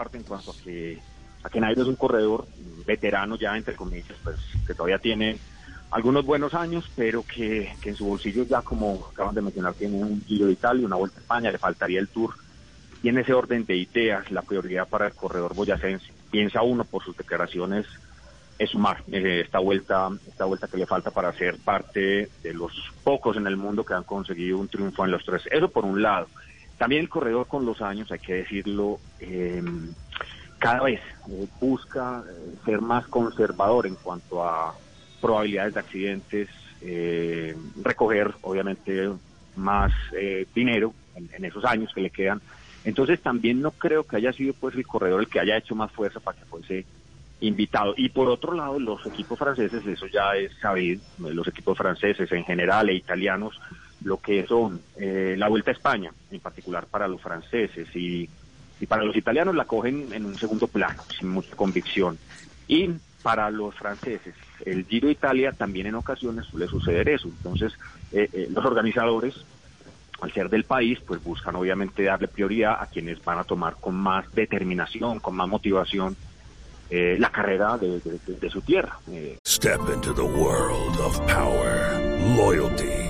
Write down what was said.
Parte en cuanto a que, a que Nairo es un corredor veterano ya, entre comillas, pues que todavía tiene algunos buenos años, pero que, que en su bolsillo ya, como acaban de mencionar, tiene un Giro de Italia, una Vuelta a España, le faltaría el Tour. Y en ese orden de ideas, la prioridad para el corredor boyacense, piensa uno por sus declaraciones, es sumar eh, esta vuelta, esta vuelta que le falta para ser parte de los pocos en el mundo que han conseguido un triunfo en los tres. Eso por un lado. También el corredor con los años, hay que decirlo, eh, cada vez eh, busca eh, ser más conservador en cuanto a probabilidades de accidentes, eh, recoger obviamente más eh, dinero en, en esos años que le quedan. Entonces también no creo que haya sido pues el corredor el que haya hecho más fuerza para que fuese invitado. Y por otro lado, los equipos franceses, eso ya es sabido, los equipos franceses en general e italianos, lo que son eh, la Vuelta a España, en particular para los franceses, y, para los italianos la cogen en un segundo plano, sin mucha convicción. Y para los franceses, el Giro de Italia también en ocasiones suele suceder eso. Entonces, eh, eh, los organizadores, al ser del país, pues buscan obviamente darle prioridad a quienes van a tomar con más determinación, con más motivación eh, la carrera de- de su tierra. Eh, Step into the world of power, loyalty,